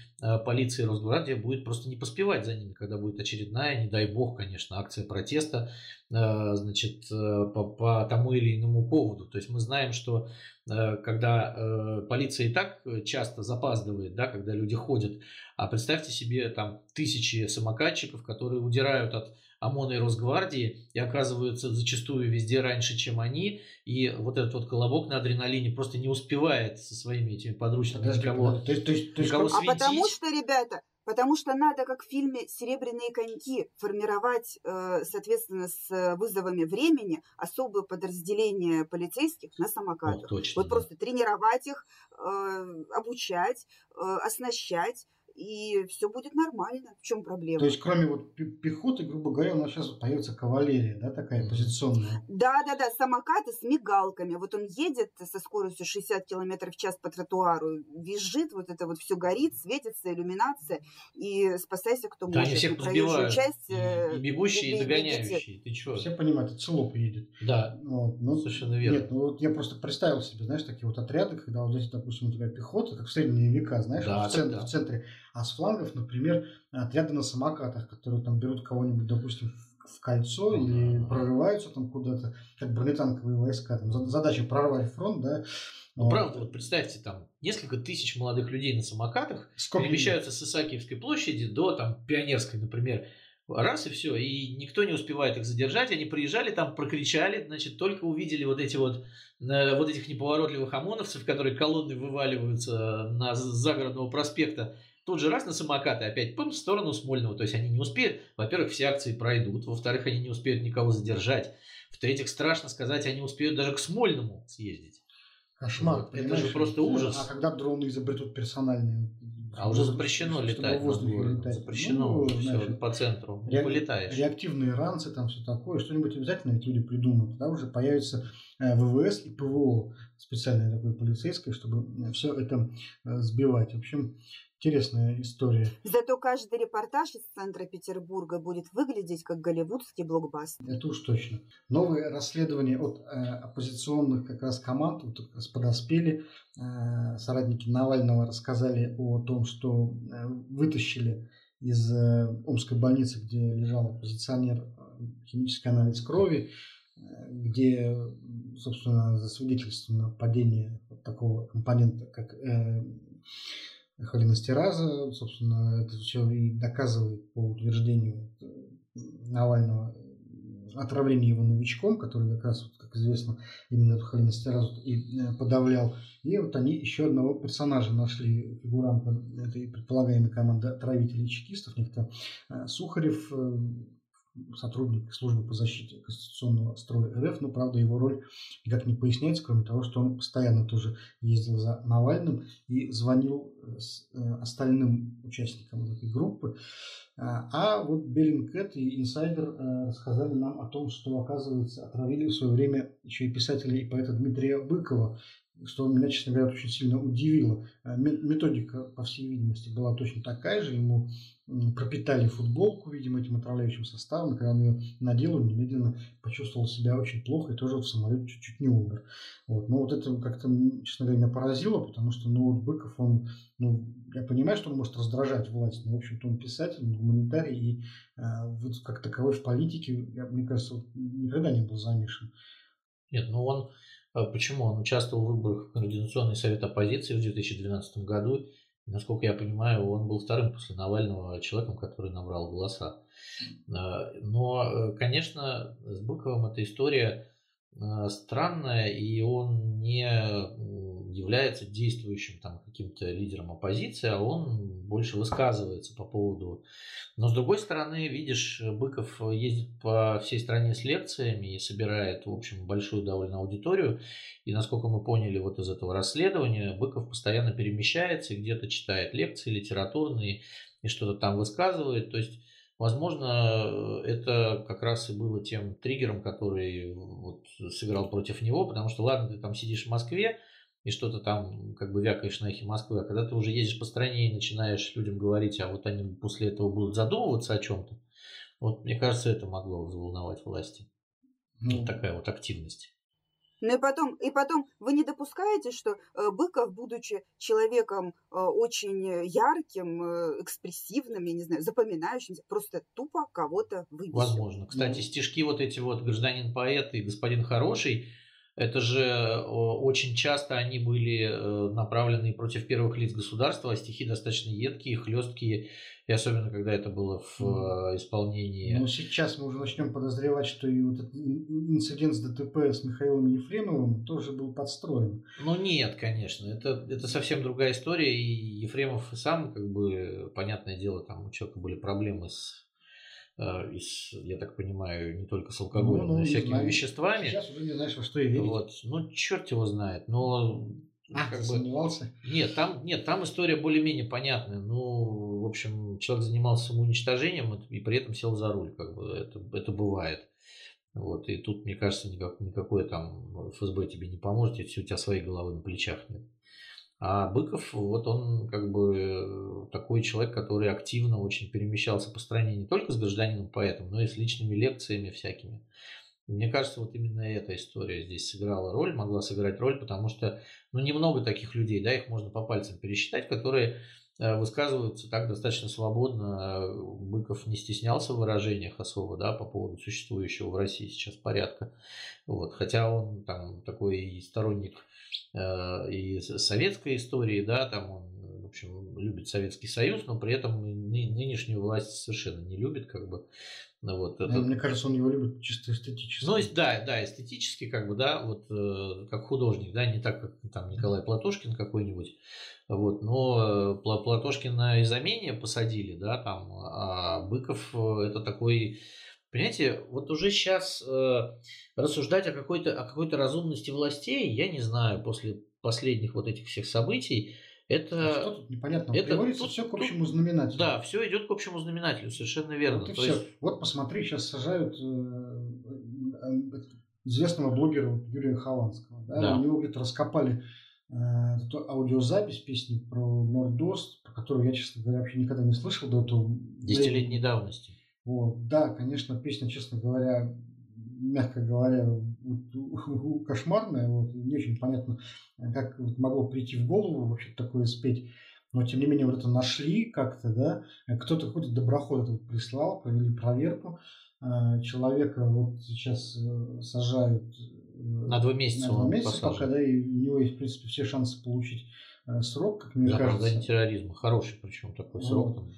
полиция и Росгвардия будет просто не поспевать за ними, когда будет очередная, не дай бог, конечно, акция протеста значит, по, по тому или иному поводу. То есть мы знаем, что Э, когда э, полиция и так часто запаздывает, да, когда люди ходят. А представьте себе там тысячи самокатчиков, которые удирают от ОМОНа и Росгвардии и оказываются зачастую везде раньше, чем они, и вот этот вот колобок на адреналине просто не успевает со своими этими подручными никого, то есть, то есть, то есть, никого А потому что, ребята, Потому что надо, как в фильме «Серебряные коньки», формировать, э, соответственно, с вызовами времени особое подразделение полицейских на самокатах. Вот, точно, вот да. просто тренировать их, э, обучать, э, оснащать, и все будет нормально. В чем проблема? То есть, кроме вот пехоты, грубо говоря, у нас сейчас появится кавалерия, да, такая позиционная? Да, да, да, самокаты с мигалками. Вот он едет со скоростью 60 км в час по тротуару, визжит, вот это вот все горит, светится, иллюминация, и спасайся, кто да, может. Они всех позбивают. Часть, и, и бегущие, и догоняющие. Ты что? Все понимают, это целоп едет. Да, вот, ну, совершенно верно. Нет, ну вот я просто представил себе, знаешь, такие вот отряды, когда вот здесь, допустим, у тебя пехота, как в средние века, знаешь, да, в, центре, да. в центре а с флангов, например, отряды на самокатах, которые там берут кого-нибудь, допустим, в кольцо или прорываются там куда-то, как бронетанковые войска. Там задача прорвать фронт, да. Ну, вот. правда, вот представьте, там несколько тысяч молодых людей на самокатах Сколько перемещаются с Исаакиевской площади до там Пионерской, например. Раз и все, и никто не успевает их задержать. Они приезжали, там прокричали, значит, только увидели вот эти вот, э, вот этих неповоротливых ОМОНовцев, которые колонны вываливаются на загородного проспекта Тут же раз на самокаты опять пым, в сторону Смольного. То есть они не успеют, во-первых, все акции пройдут, во-вторых, они не успеют никого задержать, в-третьих, страшно сказать, они успеют даже к Смольному съездить. Кошмар. Вот, это же просто ужас. А когда дроны изобретут персональные? А уже запрещено летать летать. Запрещено ну, все знаешь, по центру. Не полетаешь. Реактивные ранцы, там все такое. Что-нибудь обязательно эти люди придумают. Тогда уже появится э, ВВС и ПВО специальное такое полицейское, чтобы все это э, сбивать. В общем, Интересная история. Зато каждый репортаж из центра Петербурга будет выглядеть как голливудский блокбастер. Это уж точно. Новые расследования от э, оппозиционных как раз команд вот как раз подоспели. Э, соратники Навального рассказали о том, что э, вытащили из э, Омской больницы, где лежал оппозиционер, э, химический анализ крови, э, где, собственно, засвидетельствовано падение вот такого компонента, как э, холинестераза, собственно, это все и доказывает по утверждению Навального отравление его новичком, который как раз, как известно, именно эту холинестеразу и э, подавлял. И вот они еще одного персонажа нашли, фигуранта этой предполагаемой команды отравителей чекистов, некто э, Сухарев, э, сотрудник службы по защите конституционного строя РФ, но, правда, его роль никак не поясняется, кроме того, что он постоянно тоже ездил за Навальным и звонил э, э, остальным участникам этой группы. А, а вот Bellingcat и Инсайдер э, рассказали нам о том, что, оказывается, отравили в свое время еще и писателя и поэта Дмитрия Быкова, что меня, честно говоря, очень сильно удивило. Э, методика, по всей видимости, была точно такая же. Ему пропитали футболку, видимо, этим отравляющим составом. когда он ее надел, он немедленно почувствовал себя очень плохо и тоже в самолете чуть-чуть не умер. Вот. Но вот это как-то, честно говоря, меня поразило, потому что ну, вот Быков, он, ну, я понимаю, что он может раздражать власть, но, в общем-то, он писатель, он гуманитарий, и э, вот как таковой в политике, я, мне кажется, никогда не был замешан. Нет, ну он почему? Он участвовал в выборах в Координационный совет оппозиции в 2012 году. насколько я понимаю, он был вторым после Навального человеком, который набрал голоса. А, но, э, конечно, с Быковым эта история а, странная, и он не является действующим там каким-то лидером оппозиции, а он больше высказывается по поводу. Но с другой стороны, видишь, Быков ездит по всей стране с лекциями и собирает, в общем, большую довольно аудиторию. И насколько мы поняли вот из этого расследования, Быков постоянно перемещается и где-то читает лекции литературные и что-то там высказывает. То есть Возможно, это как раз и было тем триггером, который вот сыграл против него, потому что, ладно, ты там сидишь в Москве, и что-то там как бы вякаешь на эхе Москвы, а когда ты уже ездишь по стране и начинаешь людям говорить, а вот они после этого будут задумываться о чем-то, вот мне кажется, это могло взволновать власти. Ну, вот такая вот активность. Ну и потом, и потом, вы не допускаете, что э, Быков, будучи человеком э, очень ярким, э, экспрессивным, я не знаю, запоминающимся, просто тупо кого-то выбесил? Возможно. Кстати, ну. стишки вот эти вот «Гражданин-поэт» и «Господин хороший», это же очень часто они были э, направлены против первых лиц государства, а стихи достаточно едкие, хлесткие, и особенно когда это было в mm. исполнении. Ну, сейчас мы уже начнем подозревать, что и вот этот инцидент с ДТП с Михаилом Ефремовым тоже был подстроен. Ну нет, конечно, это, это совсем другая история, и Ефремов сам, как бы, понятное дело, там у человека были проблемы с Э, из, я так понимаю, не только с алкоголем, ну, ну, но и всякими знаю. веществами. Сейчас уже не знаешь, во что и верить. Вот. Ну, черт его знает. Но а, как бы... сомневался? Нет, там, нет, там история более-менее понятная. Ну, в общем, человек занимался самоуничтожением и при этом сел за руль. Как бы это, это бывает. Вот, и тут, мне кажется, никак, никакое там ФСБ тебе не поможет, если у тебя своей головы на плечах нет. А Быков, вот он как бы такой человек, который активно очень перемещался по стране не только с гражданином поэтом, но и с личными лекциями всякими. Мне кажется, вот именно эта история здесь сыграла роль, могла сыграть роль, потому что ну, немного таких людей, да, их можно по пальцам пересчитать, которые э, высказываются так достаточно свободно. Быков не стеснялся в выражениях особо, да, по поводу существующего в России сейчас порядка. Вот, хотя он там такой сторонник Э, и советской истории, да, там он, в общем, любит Советский Союз, но при этом нынешнюю власть совершенно не любит, как бы. Ну, вот, это... Мне кажется, он его любит чисто эстетически. Ну, да, да, эстетически, как бы, да, вот э, как художник, да, не так, как там Николай Платошкин какой-нибудь, вот, но э, Платошкина и замене посадили, да, там, а Быков это такой Понимаете, вот уже сейчас э, рассуждать о какой-то о какой-то разумности властей, я не знаю, после последних вот этих всех событий, это... А что тут непонятно? Это, Приводится тут, все к общему знаменателю. Да, все идет к общему знаменателю, совершенно верно. Вот, и все. Есть... вот посмотри, сейчас сажают э, э, известного блогера Юрия Хованского. Да? Да. У него где-то раскопали э, эту аудиозапись песни про Нордост, про которую я, честно говоря, вообще никогда не слышал до этого. Десятилетней давности. Вот. Да, конечно, песня, честно говоря, мягко говоря, кошмарная. Вот, не очень понятно, как вот могло прийти в голову вообще такое спеть. Но, тем не менее, вот это нашли как-то, да. Кто-то какой-то доброход это вот прислал, провели проверку. А, человека вот сейчас э, сажают э, на два месяца. На два месяца пока, да, и у него есть, в принципе, все шансы получить Э, срок, как мне да, кажется. терроризма. Хороший причем такой срок. Там.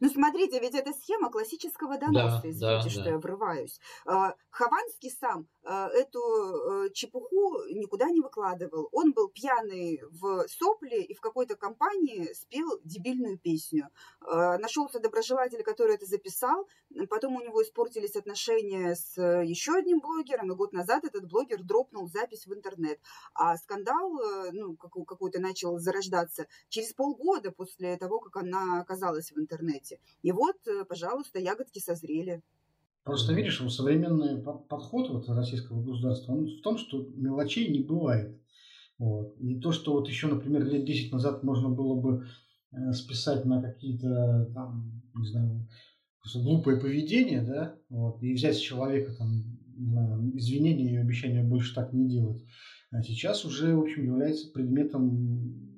Ну, смотрите, ведь это схема классического доноса, да, извините, да, что да. я врываюсь. А, Хованский сам а, эту э, чепуху никуда не выкладывал. Он был пьяный в сопле и в какой-то компании спел дебильную песню. А, нашелся доброжелатель, который это записал. Потом у него испортились отношения с еще одним блогером, и год назад этот блогер дропнул запись в интернет. А скандал, э, ну, какой-то начал начал зарождаться через полгода после того, как она оказалась в интернете. И вот, э, пожалуйста, ягодки созрели. Просто видишь, современный подход вот российского государства он в том, что мелочей не бывает. Вот. И то, что вот еще, например, лет 10 назад можно было бы э, списать на какие-то там, не знаю, глупое поведение, да, вот, и взять с человека там извинения и обещания больше так не делать. А сейчас уже, в общем, является предметом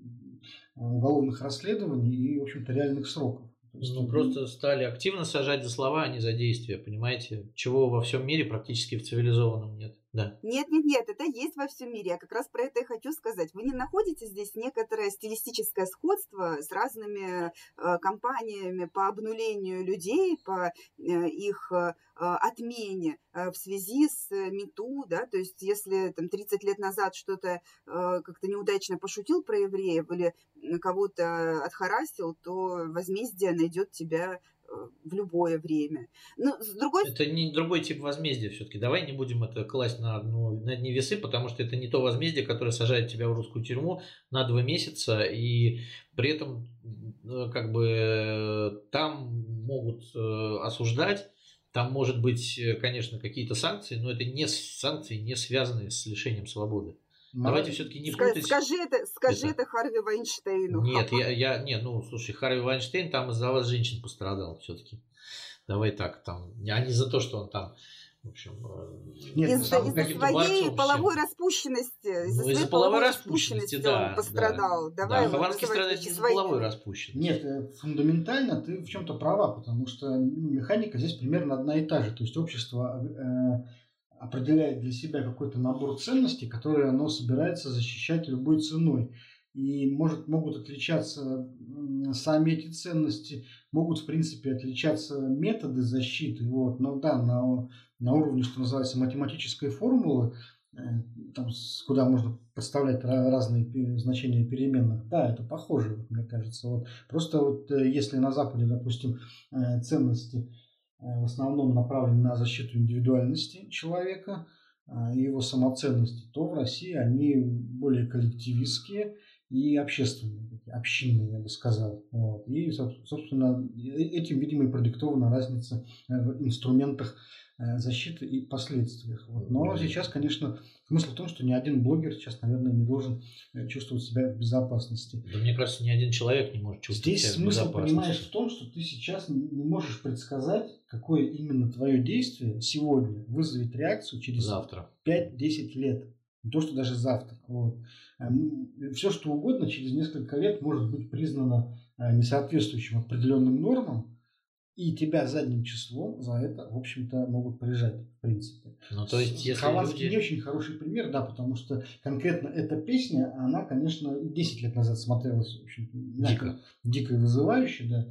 уголовных расследований и, в общем-то, реальных сроков. Ну, просто стали активно сажать за слова, а не за действия, понимаете? Чего во всем мире практически в цивилизованном нет. Да. Нет, нет, нет, это есть во всем мире. Я как раз про это и хочу сказать. Вы не находите здесь некоторое стилистическое сходство с разными э, компаниями по обнулению людей, по э, их э, отмене э, в связи с МИТУ, да, то есть если там 30 лет назад что-то э, как-то неудачно пошутил про евреев или кого-то отхарасил, то возмездие найдет тебя в любое время. Но с другой... Это не другой тип возмездия все-таки. Давай не будем это класть на, одну, на одни весы, потому что это не то возмездие, которое сажает тебя в русскую тюрьму на два месяца, и при этом э, как бы там могут э, осуждать, там может быть, э, конечно, какие-то санкции, но это не санкции, не связанные с лишением свободы. Давайте все-таки не путать. Скажи это, скажи это, это Харви Вайнштейну. Нет, я, я, нет, ну, слушай, Харви Вайнштейн там из-за вас женщин пострадал все-таки. Давай так, там, а не за то, что он там в общем, э, Нет, из-за, из своей половой распущенности. Из-за, ну, из-за половой распущенности, да. Он пострадал. Да, Давай да. Хованский страдает из-за своей... половой распущенности. Нет, э, фундаментально ты в чем-то права, потому что ну, механика здесь примерно одна и та же. То есть общество э, определяет для себя какой-то набор ценностей, которые оно собирается защищать любой ценой. И может, могут отличаться сами эти ценности, могут, в принципе, отличаться методы защиты. Вот. Но да, на, на уровне, что называется, математической формулы, э, там, куда можно подставлять разные значения переменных, да, это похоже, мне кажется. Вот. Просто вот э, если на Западе, допустим, э, ценности в основном направлены на защиту индивидуальности человека а, и его самоценности, то в России они более коллективистские и общественные, общинные, я бы сказал. Вот. И, собственно, этим, видимо, и продиктована разница в инструментах Э, защиты и последствиях. Вот. Но сейчас, конечно, смысл в том, что ни один блогер сейчас, наверное, не должен э, чувствовать себя в безопасности. Да мне кажется, ни один человек не может чувствовать Здесь себя в безопасности. смысл, понимаешь, в том, что ты сейчас не можешь предсказать, какое именно твое действие сегодня вызовет реакцию через завтра 5-10 лет. Не то, что даже завтра. Вот. Эм, Все, что угодно через несколько лет может быть признано э, несоответствующим определенным нормам, и тебя задним числом за это, в общем-то, могут прижать, в принципе. Ну, то есть, если Хованский люди... не очень хороший пример, да, потому что конкретно эта песня, она, конечно, 10 лет назад смотрелась, в общем дико, дико и вызывающе, да.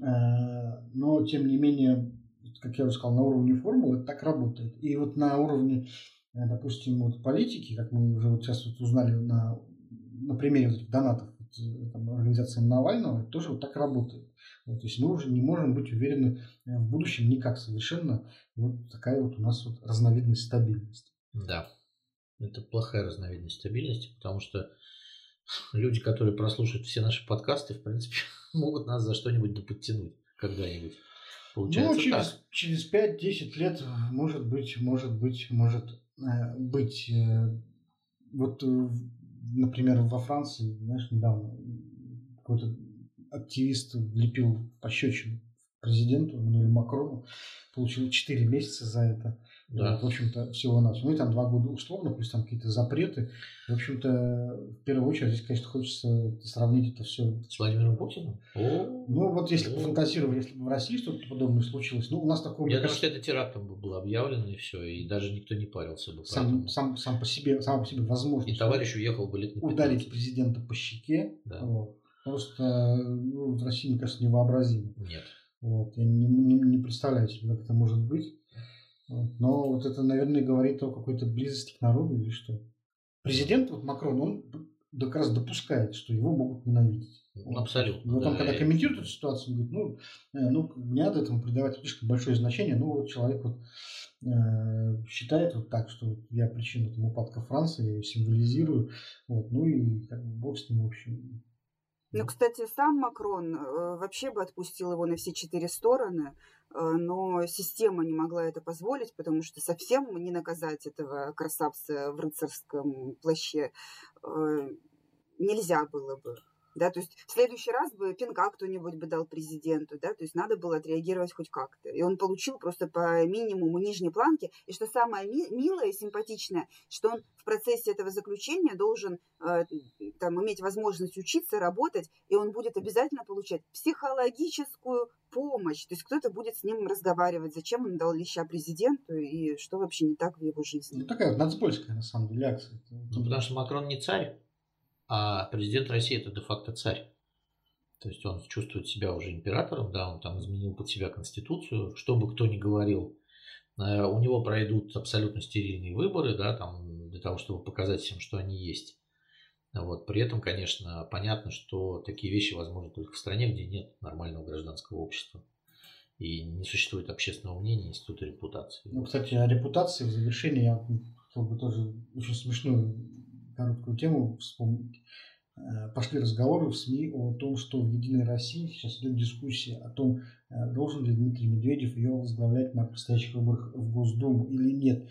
Э, но, тем не менее, как я уже сказал, на уровне формулы это так работает. И вот на уровне, э, допустим, вот политики, как мы уже вот сейчас вот узнали на, на примере вот этих донатов вот, э, там, организациям Навального, тоже вот так работает. Вот, то есть мы уже не можем быть уверены э, в будущем никак совершенно. Вот такая вот у нас вот разновидность стабильности. Да, это плохая разновидность стабильности, потому что люди, которые прослушают все наши подкасты, в принципе, могут нас за что-нибудь доподтянуть когда-нибудь. Получается ну, через, так. через 5-10 лет, может быть, может быть, может э, быть. Э, вот, э, например, во Франции, знаешь, недавно какой-то активист влепил пощечину президенту Эммануэлю Макрону, получил 4 месяца за это. Да. В общем-то, всего нас. Ну и там два года условно, плюс там какие-то запреты. В общем-то, в первую очередь, здесь, конечно, хочется сравнить это все. С Владимиром Путиным? Ну, вот если бы фантазировать, если бы в России что-то подобное случилось, ну, у нас такого... Я думаю, что это терактом бы было объявлено, и все, и даже никто не парился бы. Сам, сам, сам по себе, сам по себе возможно. И товарищ уехал бы лет на Ударить президента по щеке. Да. Вот просто ну, в России, мне кажется, невообразимо. Нет. Вот, я не, не, не представляю себе, как это может быть. Вот. Но вот это, наверное, говорит о какой-то близости к народу или что. Президент вот Макрон, он как раз допускает, что его могут ненавидеть. Вот. Абсолютно. Вот да, он, когда я... комментирует эту ситуацию, он говорит, ну, э, ну, не надо этому придавать слишком большое значение. Ну, вот человек вот э, считает вот так, что вот я причина там упадка Франции, я ее символизирую. Вот, ну и как бы бог с ним, в общем. Ну, кстати, сам Макрон э, вообще бы отпустил его на все четыре стороны, э, но система не могла это позволить, потому что совсем не наказать этого красавца в рыцарском плаще э, нельзя было бы да, то есть в следующий раз бы пинка кто-нибудь бы дал президенту, да, то есть надо было отреагировать хоть как-то. И он получил просто по минимуму нижней планки. И что самое ми- милое и симпатичное, что он в процессе этого заключения должен э, там иметь возможность учиться, работать, и он будет обязательно получать психологическую помощь. То есть кто-то будет с ним разговаривать, зачем он дал леща президенту и что вообще не так в его жизни. Ну, такая нацпольская, на самом деле, акция. Ну, потому что Макрон не царь. А президент России это де-факто царь. То есть он чувствует себя уже императором, да, он там изменил под себя конституцию, что бы кто ни говорил. Э, у него пройдут абсолютно стерильные выборы, да, там, для того, чтобы показать всем, что они есть. Вот. При этом, конечно, понятно, что такие вещи возможны только в стране, где нет нормального гражданского общества. И не существует общественного мнения, института репутации. Ну, кстати, о репутации в завершении я хотел бы тоже очень смешную короткую тему вспомнить. Э, пошли разговоры в СМИ о том, что в «Единой России» сейчас идет дискуссия о том, э, должен ли Дмитрий Медведев ее возглавлять на предстоящих выборах в Госдуму или нет.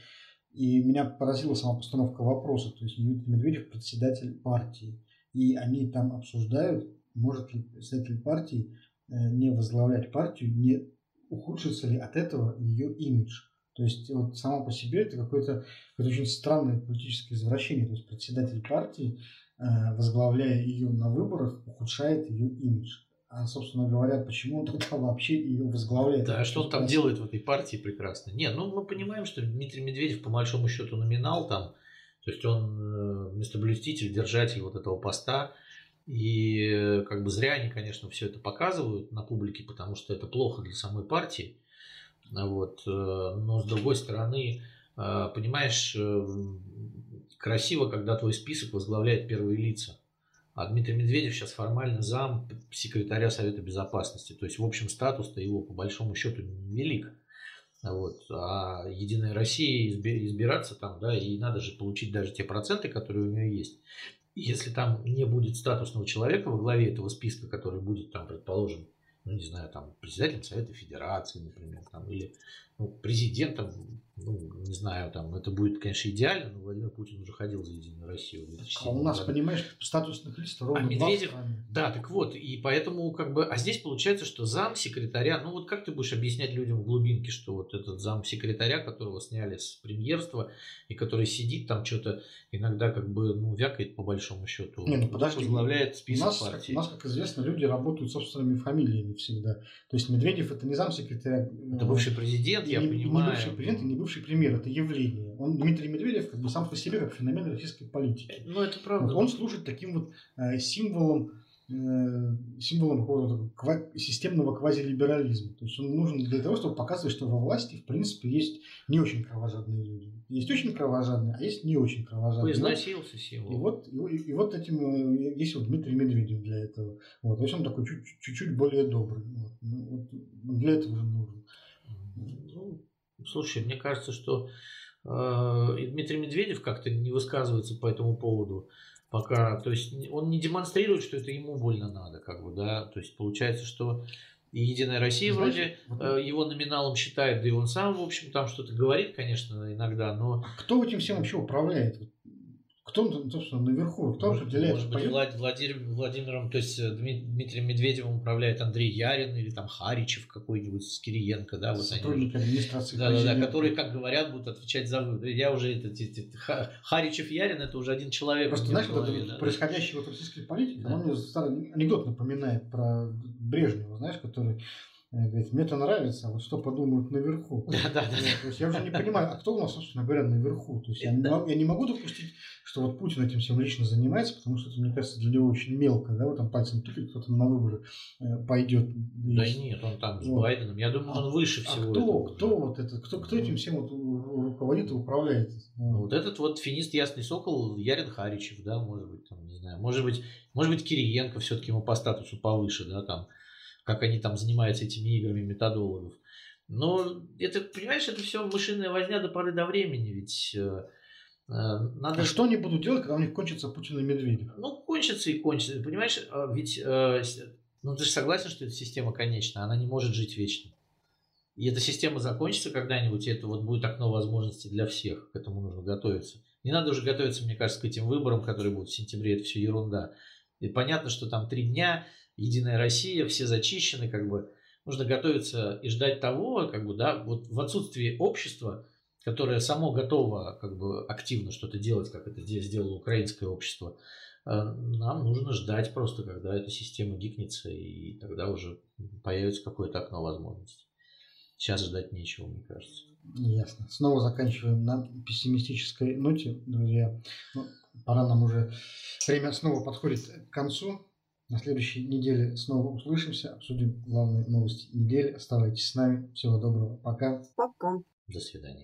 И меня поразила сама постановка вопроса. То есть Дмитрий Медведев председатель партии. И они там обсуждают, может ли председатель партии э, не возглавлять партию, не ухудшится ли от этого ее имидж. То есть вот само по себе это какое-то какое очень странное политическое извращение. То есть председатель партии, э, возглавляя ее на выборах, ухудшает ее имидж. А, собственно говоря, почему он тогда вообще ее возглавляет? Да, что он там делает в этой партии прекрасно? Не, ну мы понимаем, что Дмитрий Медведев по большому счету номинал там, то есть он э, местоблюститель, держатель вот этого поста. И э, как бы зря они, конечно, все это показывают на публике, потому что это плохо для самой партии. Вот. Э, но с другой стороны, э, понимаешь, э, красиво, когда твой список возглавляет первые лица. А Дмитрий Медведев сейчас формально зам секретаря Совета Безопасности. То есть, в общем, статус-то его по большому счету велик. Вот. А Единая Россия избираться там, да, и надо же получить даже те проценты, которые у нее есть. Если там не будет статусного человека во главе этого списка, который будет там, предположим, ну, не знаю, там, председателем Совета Федерации, например, там, или ну, президентом, ну, не знаю, там, это будет, конечно, идеально, но Владимир Путин уже ходил за Единую Россию. А у нас, году. понимаешь, статусных лист ровно А Медведев, да, так вот, и поэтому, как бы, а здесь получается, что зам секретаря, ну, вот как ты будешь объяснять людям в глубинке, что вот этот зам секретаря, которого сняли с премьерства, и который сидит там что-то, иногда, как бы, ну, вякает по большому счету. Не, ну, подожди, возглавляет список у нас, партии. У нас, как известно, люди работают собственными фамилиями всегда. То есть Медведев это не зам секретаря. Это бывший президент, президент, я не, понимаю. Не бывший президент и не бывший премьер, это явление. Он, Дмитрий Медведев, как бы сам по себе, как феномен российской политики. Ну, это правда. Вот он служит таким вот э, символом Э, символом какого-то ква- системного квазилиберализма. То есть он нужен для того, чтобы показывать, что во власти, в принципе, есть не очень кровожадные люди. Есть очень кровожадные, а есть не очень кровожадные. Поизносился символ. И вот, и, и вот этим э, есть вот Дмитрий Медведев для этого. Вот. То есть он такой чуть-чуть более добрый. Вот. Ну, вот для этого же нужен. Ну, слушай, мне кажется, что э, Дмитрий Медведев как-то не высказывается по этому поводу пока, то есть он не демонстрирует, что это ему больно надо, как бы, да, то есть получается, что и Единая Россия Знаете, вроде э, его номиналом считает, да и он сам, в общем, там что-то говорит, конечно, иногда, но... А кто этим всем вообще управляет? Кто, собственно, наверху? Кто может, определяет? Может быть, Влад, Владимир, Владимиром, то есть э, Дмитрием Медведевым управляет Андрей Ярин или там Харичев какой-нибудь с Кириенко, да, вот Сотрудник они. администрации. Да, да, да, которые, как говорят, будут отвечать за выборы. Я уже это, это, Харичев Ярин это уже один человек. Просто знаешь, голове, вот да, происходящее да. в российской политике, да. он мне старый анекдот напоминает про Брежнева, знаешь, который Говорит, мне это нравится, а вот что подумают наверху. Да, да, да. То есть я уже не понимаю, а кто у нас, собственно говоря, наверху? То есть я, не, я не могу допустить, что вот Путин этим всем лично занимается, потому что это, мне кажется, для него очень мелко, да, вот там пальцем тыкает, кто-то на выборы э, пойдет. Да и нет, он там с вот. Байденом, я думаю, он выше а всего кто, этого. Кто вот это, кто, кто этим всем вот руководит и управляет? Ну, вот этот вот финист Ясный Сокол, Ярин Харичев, да, может быть, там, не знаю, может быть, может быть, Кириенко все-таки ему по статусу повыше, да, там, как они там занимаются этими играми методологов. Но это, понимаешь, это все мышиная возня до поры до времени, ведь э, э, надо... А что они будут делать, когда у них кончится Путин и Медведев? Ну, кончится и кончится. Понимаешь, а ведь э, ну, ты же согласен, что эта система конечна, она не может жить вечно. И эта система закончится когда-нибудь, и это вот будет окно возможностей для всех. К этому нужно готовиться. Не надо уже готовиться, мне кажется, к этим выборам, которые будут в сентябре. Это все ерунда. И понятно, что там три дня, Единая Россия, все зачищены, как бы. Нужно готовиться и ждать того, как бы, да, вот в отсутствии общества, которое само готово как бы активно что-то делать, как это здесь сделало украинское общество, э, нам нужно ждать просто, когда эта система гикнется, и тогда уже появится какое-то окно возможностей. Сейчас ждать нечего, мне кажется. Ясно. Снова заканчиваем на пессимистической ноте, друзья. Ну, пора нам уже... Время снова подходит к концу. На следующей неделе снова услышимся, обсудим главные новости недели. Оставайтесь с нами. Всего доброго. Пока. Пока. До свидания.